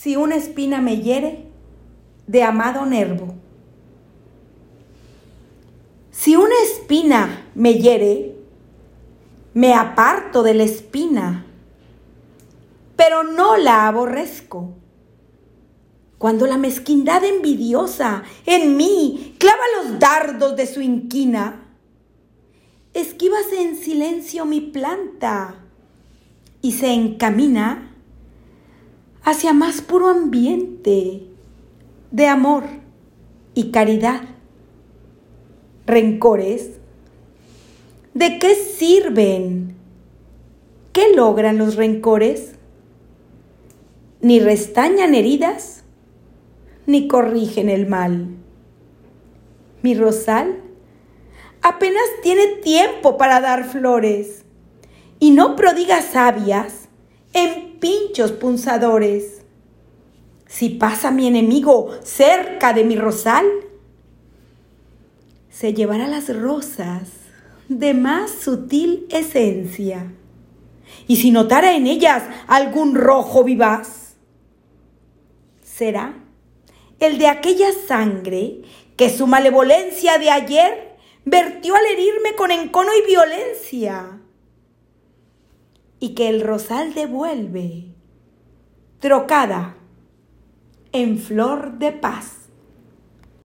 Si una espina me hiere, de amado nervo. Si una espina me hiere, me aparto de la espina, pero no la aborrezco. Cuando la mezquindad envidiosa en mí clava los dardos de su inquina, esquívase en silencio mi planta y se encamina hacia más puro ambiente de amor y caridad. Rencores, ¿de qué sirven? ¿Qué logran los rencores? Ni restañan heridas, ni corrigen el mal. Mi rosal apenas tiene tiempo para dar flores y no prodiga sabias en pinchos punzadores. Si pasa mi enemigo cerca de mi rosal, se llevará las rosas de más sutil esencia. Y si notara en ellas algún rojo vivaz, será el de aquella sangre que su malevolencia de ayer vertió al herirme con encono y violencia y que el rosal devuelve, trocada en flor de paz.